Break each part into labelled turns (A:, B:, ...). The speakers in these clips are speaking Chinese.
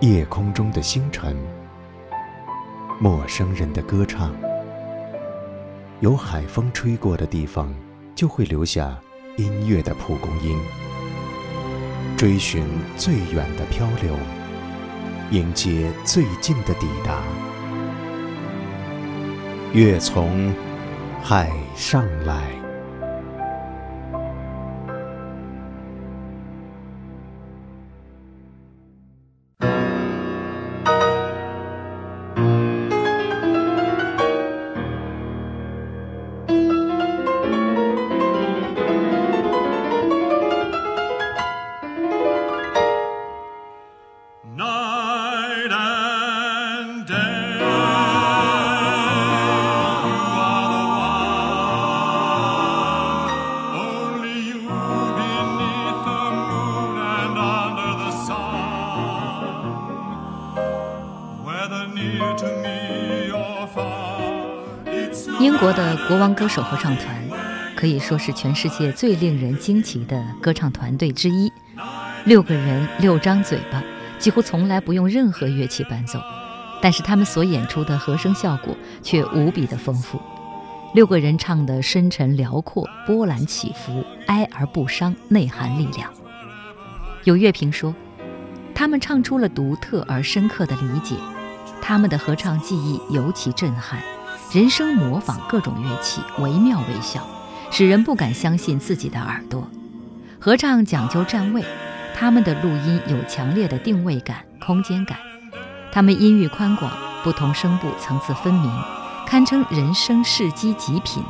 A: 夜空中的星辰，陌生人的歌唱。有海风吹过的地方，就会留下音乐的蒲公英。追寻最远的漂流，迎接最近的抵达。月从海上来。
B: 国的国王歌手合唱团可以说是全世界最令人惊奇的歌唱团队之一。六个人，六张嘴巴，几乎从来不用任何乐器伴奏，但是他们所演出的和声效果却无比的丰富。六个人唱的深沉辽阔，波澜起伏，哀而不伤，内含力量。有乐评说，他们唱出了独特而深刻的理解。他们的合唱技艺尤其震撼，人声模仿各种乐器，惟妙惟肖，使人不敢相信自己的耳朵。合唱讲究站位，他们的录音有强烈的定位感、空间感。他们音域宽广，不同声部层次分明，堪称人声世机极品。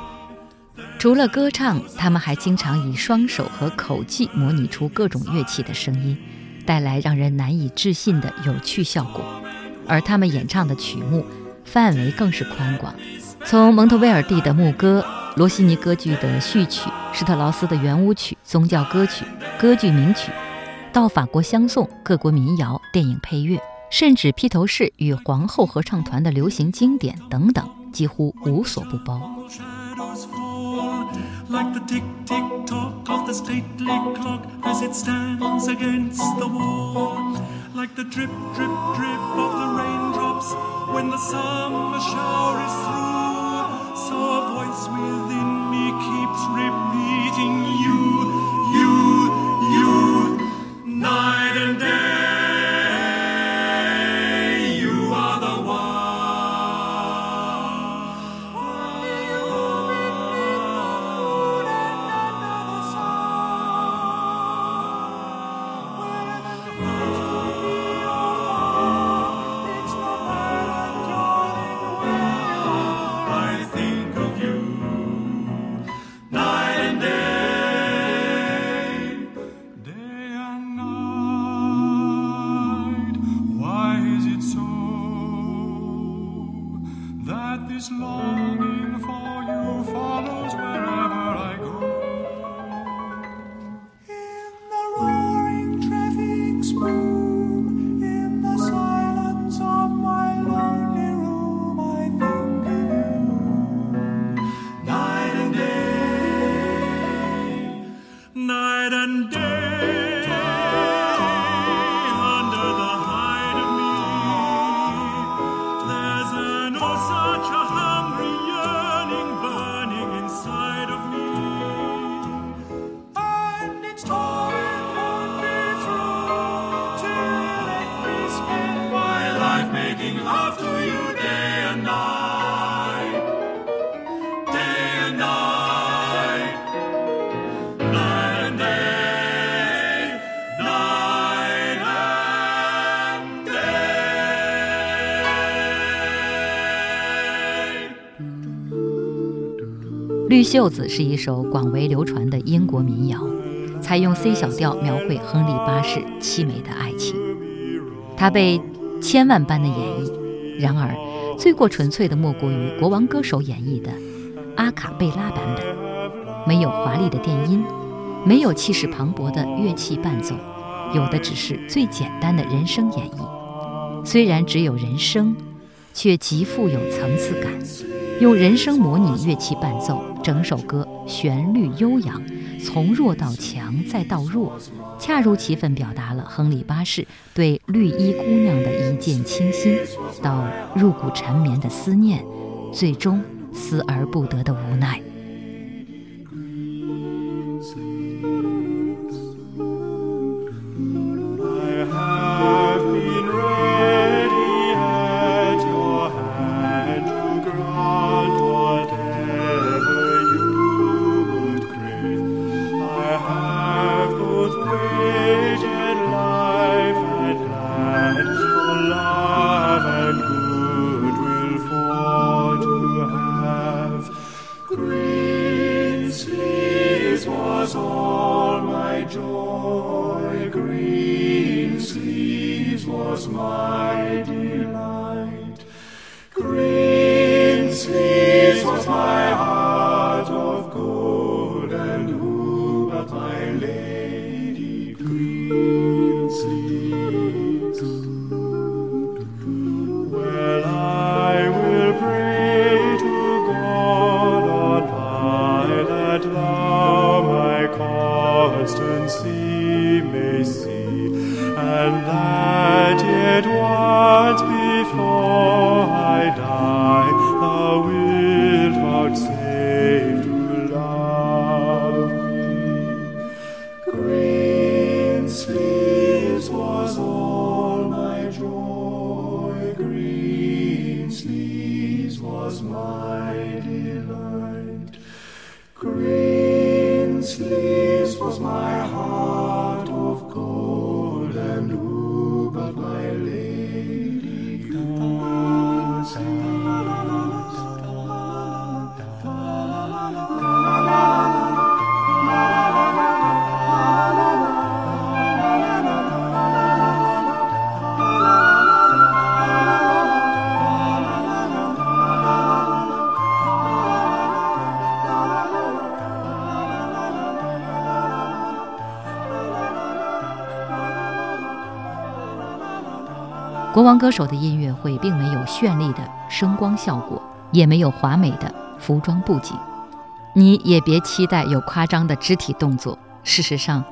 B: 除了歌唱，他们还经常以双手和口技模拟出各种乐器的声音，带来让人难以置信的有趣效果。而他们演唱的曲目范围更是宽广，从蒙特威尔第的牧歌、罗西尼歌剧的序曲、施特劳斯的圆舞曲、宗教歌曲、歌剧名曲，到法国香颂、各国民谣、电影配乐，甚至披头士与皇后合唱团的流行经典等等，几乎无所不包。like the drip, drip, drip of the raindrops when the summer shower is through. So a voice within me keeps repeating you, is lost. Making love to you day and night. Day and night. Night and day. Night and day. 绿袖子是一首广为流传的英国民谣。采用 C 小调描绘亨利八世凄美的爱情，他被千万般的演绎，然而最过纯粹的莫过于国王歌手演绎的阿卡贝拉版本，没有华丽的电音，没有气势磅礴的乐器伴奏，有的只是最简单的人声演绎。虽然只有人声，却极富有层次感。用人声模拟乐器伴奏。整首歌旋律悠扬，从弱到强再到弱，恰如其分表达了亨利八世对绿衣姑娘的一见倾心，到入骨缠绵的思念，最终思而不得的无奈。
C: all my joy, green sleeves was my delight. Green sleeves was my heart. green sleeves
D: was my delight. Green sleeves was my
B: 国王歌手的音乐会并没有绚丽的声光效果，也没有华美的服装布景，你也别期待有夸张的肢体动作。事实上，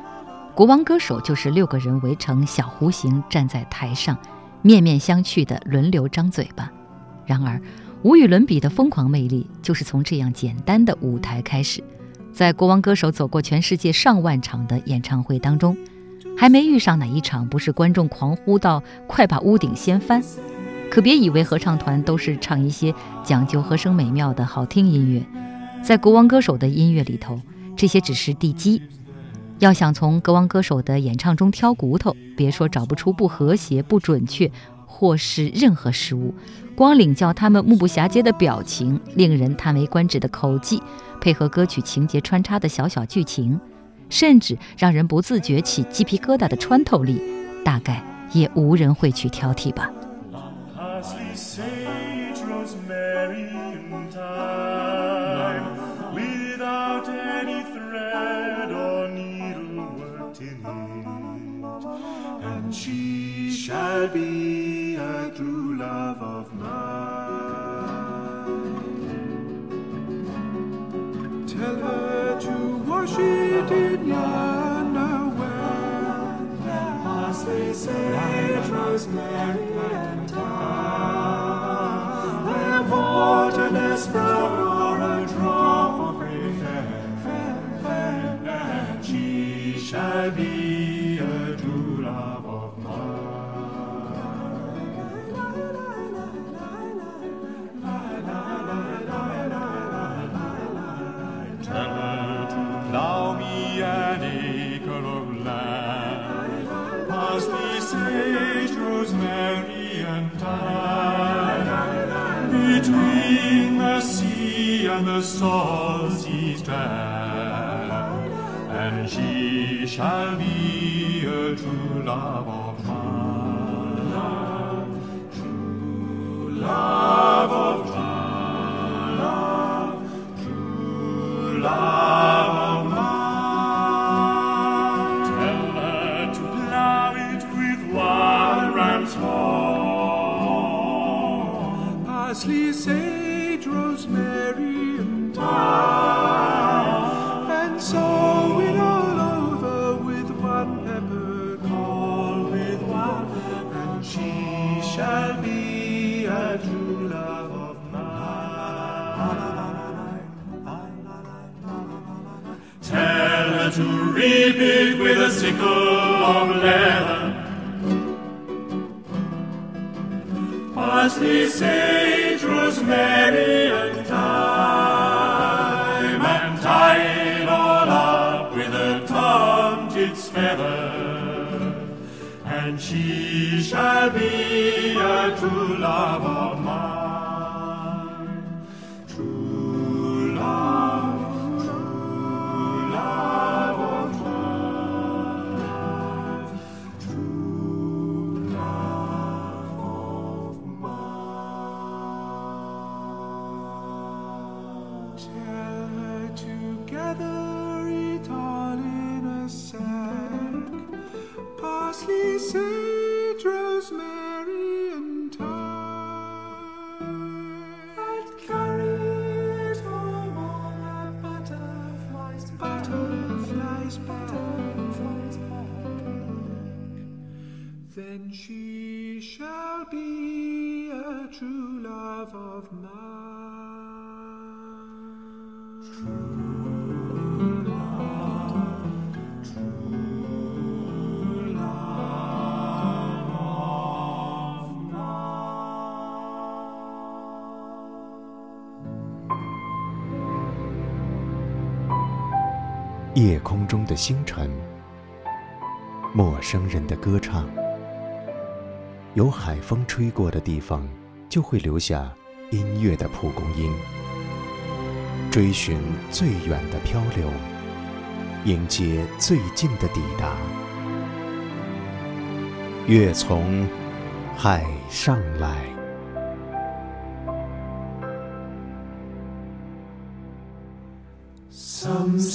B: 国王歌手就是六个人围成小弧形站在台上，面面相觑的轮流张嘴巴。然而，无与伦比的疯狂魅力就是从这样简单的舞台开始。在国王歌手走过全世界上万场的演唱会当中。还没遇上哪一场不是观众狂呼到“快把屋顶掀翻”，可别以为合唱团都是唱一些讲究和声美妙的好听音乐，在国王歌手的音乐里头，这些只是地基。要想从国王歌手的演唱中挑骨头，别说找不出不和谐、不准确或是任何失误，光领教他们目不暇接的表情、令人叹为观止的口技，配合歌曲情节穿插的小小剧情。甚至让人不自觉起鸡皮疙瘩的穿透力，大概也无人会去挑剔吧。
C: she was Mary and I, and waterless brown or a drop of rain, and she shall be and the salt sea strand, and she shall be a true love of mine, true love of mine. True love of mine. Tell her to plow it with one ram's horn. Parsley, sage, rosemary,
D: sickle of leather. Parsley, sage, rosemary, and thyme, and tie it all up with a tomtit's feather. And she shall be a true love
A: 夜空中的星辰，陌生人的歌唱。有海风吹过的地方，就会留下音乐的蒲公英。追寻最远的漂流，迎接最近的抵达。月从海上来。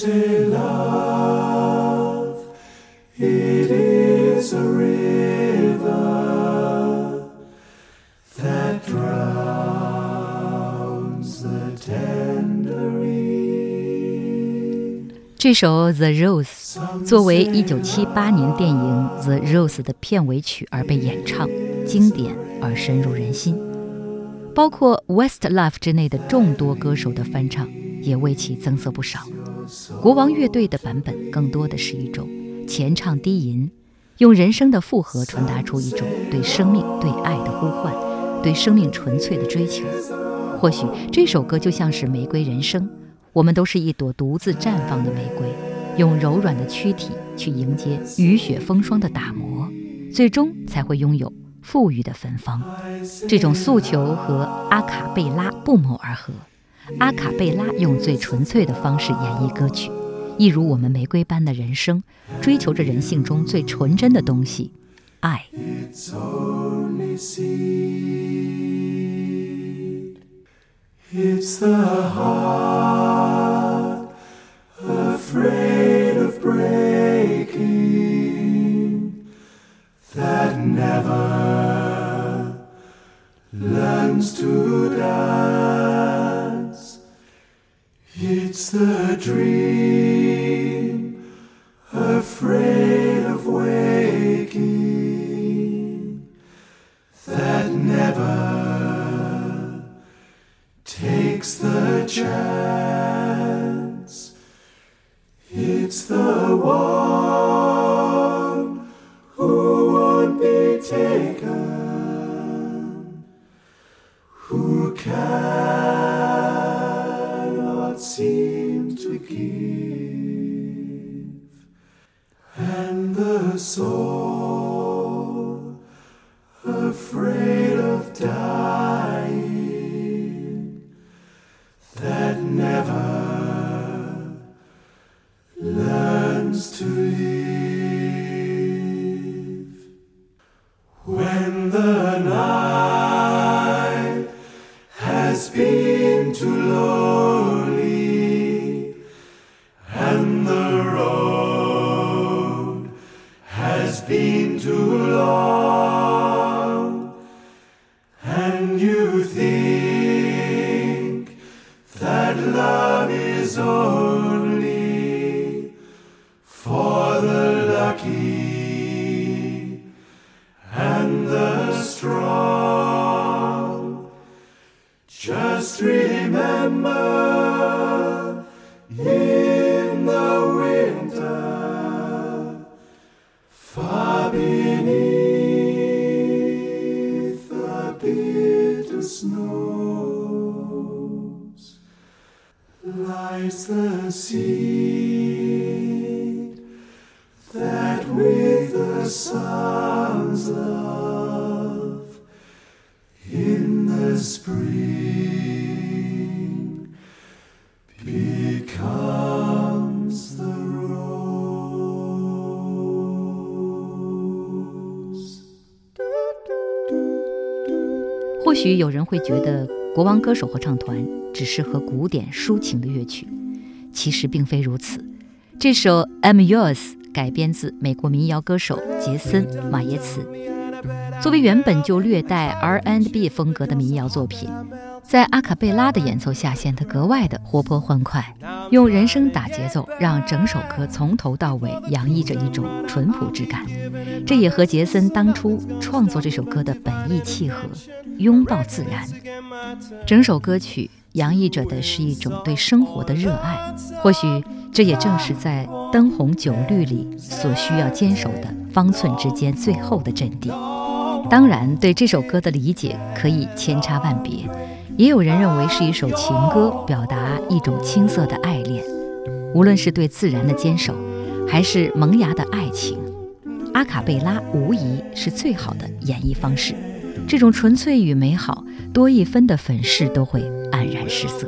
D: Say love, it is a river that drowns the tender reed.
B: 这首《The Rose》作为1978年电影《The Rose》的片尾曲而被演唱，经典而深入人心。包括 Westlife 之内的众多歌手的翻唱，也为其增色不少。国王乐队的版本更多的是一种前唱低吟，用人声的复合传达出一种对生命、对爱的呼唤，对生命纯粹的追求。或许这首歌就像是玫瑰人生，我们都是一朵独自绽放的玫瑰，用柔软的躯体去迎接雨雪风霜的打磨，最终才会拥有馥郁的芬芳。这种诉求和阿卡贝拉不谋而合。阿卡贝拉用最纯粹的方式演绎歌曲，一如我们玫瑰般的人生，追求着人性中最纯真的东西——爱。
D: It's only seed. It's the heart afraid of breaking that never learns to dance. It's the dream afraid of waking that never takes the chance. It's the one give, and the soul afraid of dying
C: Into.
B: 或许有人会觉得国王歌手合唱团只适合古典抒情的乐曲，其实并非如此。这首《I'm Yours》改编自美国民谣歌手杰森·马耶茨。作为原本就略带 R&B 风格的民谣作品，在阿卡贝拉的演奏下显得格外的活泼欢快。用人声打节奏，让整首歌从头到尾洋溢着一种淳朴之感。这也和杰森当初创作这首歌的本意契合，拥抱自然。整首歌曲洋溢着的是一种对生活的热爱，或许这也正是在灯红酒绿里所需要坚守的方寸之间最后的阵地。当然，对这首歌的理解可以千差万别，也有人认为是一首情歌，表达一种青涩的爱恋。无论是对自然的坚守，还是萌芽的爱情，阿卡贝拉无疑是最好的演绎方式。这种纯粹与美好，多一分的粉饰都会黯然失色。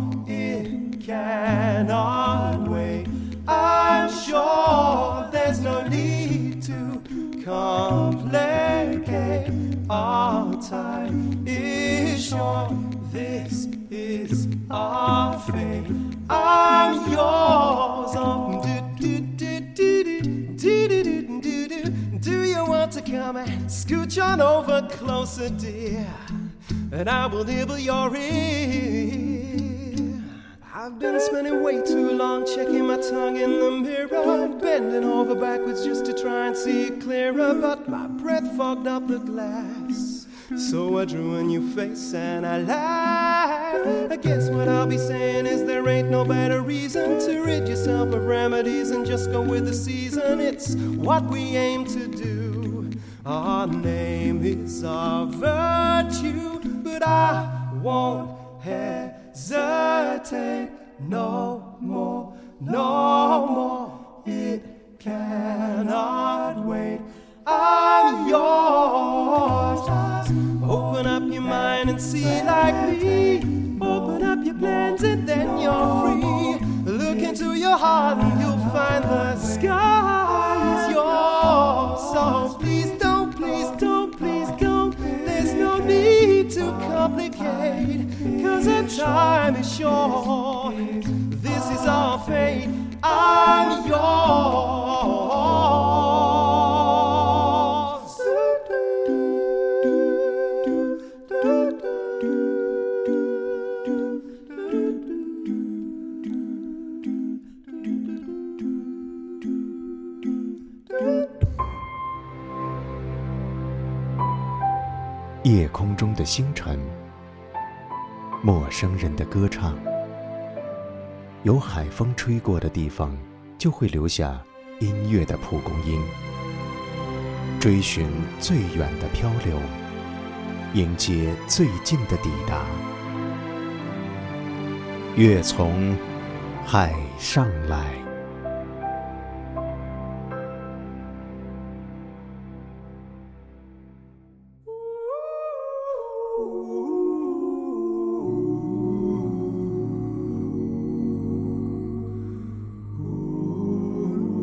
E: cannot wait. I'm sure there's no need to complicate. Our time is short. This is our fate. I'm yours. Do, do, do, do you want to come and scooch on over closer, dear? And I will nibble your ear. I've been spending way too long checking my tongue in the mirror, bending over backwards just to try and see it clearer. But my breath fogged up the glass. So I drew a new face and I laughed. I guess what I'll be saying is there ain't no better reason to rid yourself of remedies and just go with the season. It's what we aim to do. Our name is our virtue, but I won't hesitate no more, no more. It cannot wait. I'm yours. Open up your mind and see like me. Open up your plans and then you're free. Look into your heart
A: 夜空中的星辰。陌生人的歌唱，有海风吹过的地方，就会留下音乐的蒲公英。追寻最远的漂流，迎接最近的抵达。月从海上来。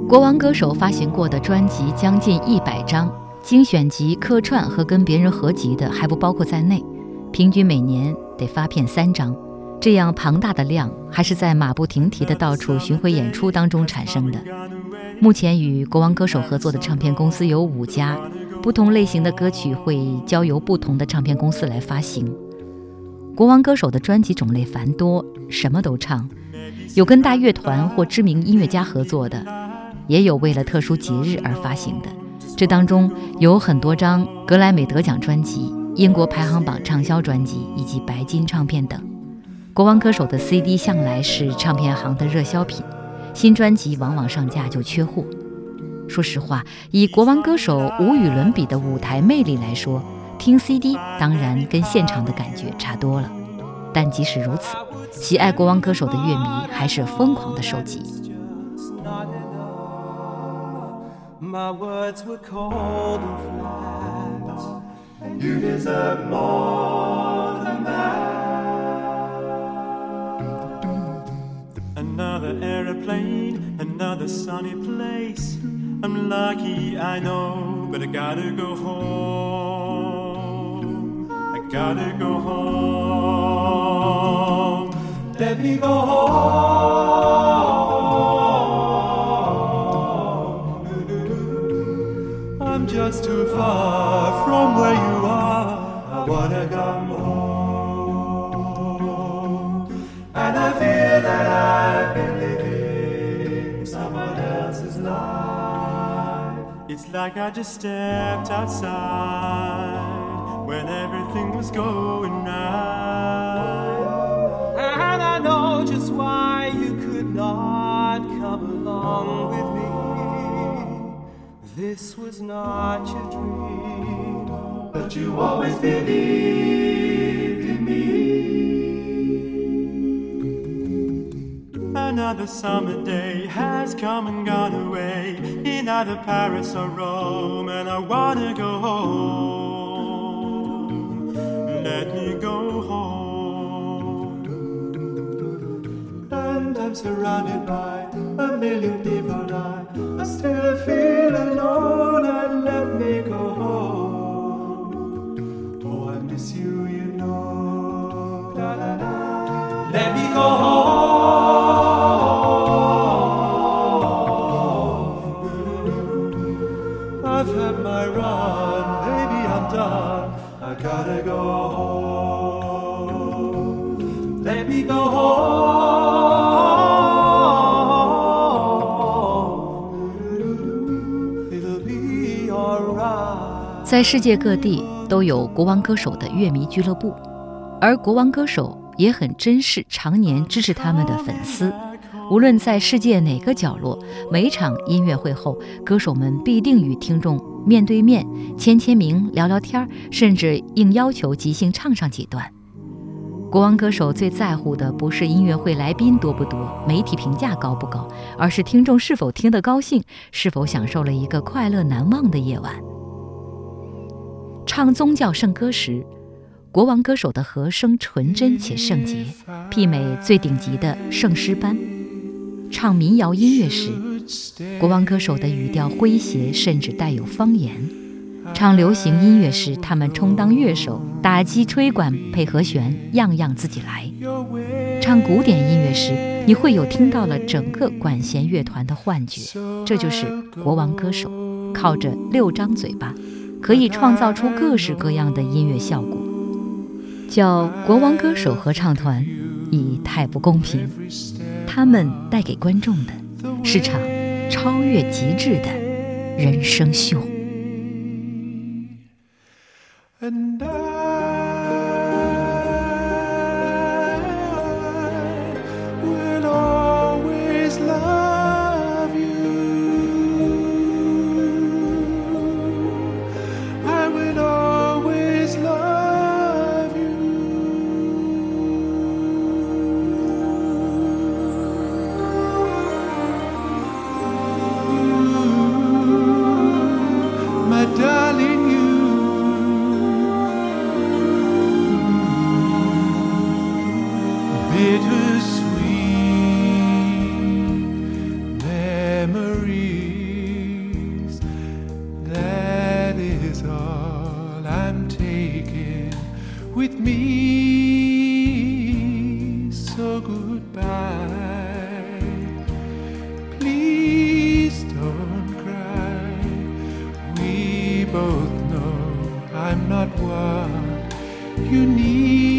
B: 国王歌手发行过的专辑将近一百张，精选集、客串和跟别人合集的还不包括在内，平均每年得发片三张。这样庞大的量，还是在马不停蹄的到处巡回演出当中产生的。目前与国王歌手合作的唱片公司有五家，不同类型的歌曲会交由不同的唱片公司来发行。国王歌手的专辑种类繁多，什么都唱，有跟大乐团或知名音乐家合作的，也有为了特殊节日而发行的。这当中有很多张格莱美得奖专辑、英国排行榜畅销专辑以及白金唱片等。国王歌手的 CD 向来是唱片行的热销品，新专辑往往上架就缺货。说实话，以国王歌手无与伦比的舞台魅力来说，听 CD 当然跟现场的感觉差多了。但即使如此，喜爱国王歌手的乐迷还是疯狂的收集。
C: My words were cold and flat.
E: And you deserve more than that.
C: Another aeroplane, another sunny place. I'm lucky, I know, but I gotta go home. I gotta go home. Let me go home. I'm too far from where you are. I wanna come home. And I feel that I've been living someone else's life. It's like I just stepped outside when everything was going right. This was not your dream,
E: But you always believed in me.
C: Another summer day has come and gone away in either Paris or Rome, and I wanna go home. Let me go home.
E: And I'm surrounded by a million people. I, still feel alone. And let me go home.
B: 在世界各地都有国王歌手的乐迷俱乐部，而国王歌手也很珍视常年支持他们的粉丝。无论在世界哪个角落，每场音乐会后，歌手们必定与听众面对面签签名、聊聊天，甚至应要求即兴唱上几段。国王歌手最在乎的不是音乐会来宾多不多，媒体评价高不高，而是听众是否听得高兴，是否享受了一个快乐难忘的夜晚。唱宗教圣歌时，国王歌手的和声纯真且圣洁，媲美最顶级的圣诗班；唱民谣音乐时，国王歌手的语调诙谐，甚至带有方言；唱流行音乐时，他们充当乐手，打击吹管配和弦，样样自己来；唱古典音乐时，你会有听到了整个管弦乐团的幻觉。这就是国王歌手，靠着六张嘴巴。可以创造出各式各样的音乐效果，叫国王歌手合唱团已太不公平。他们带给观众的是场超越极致的人生秀。
E: I'm not what you need.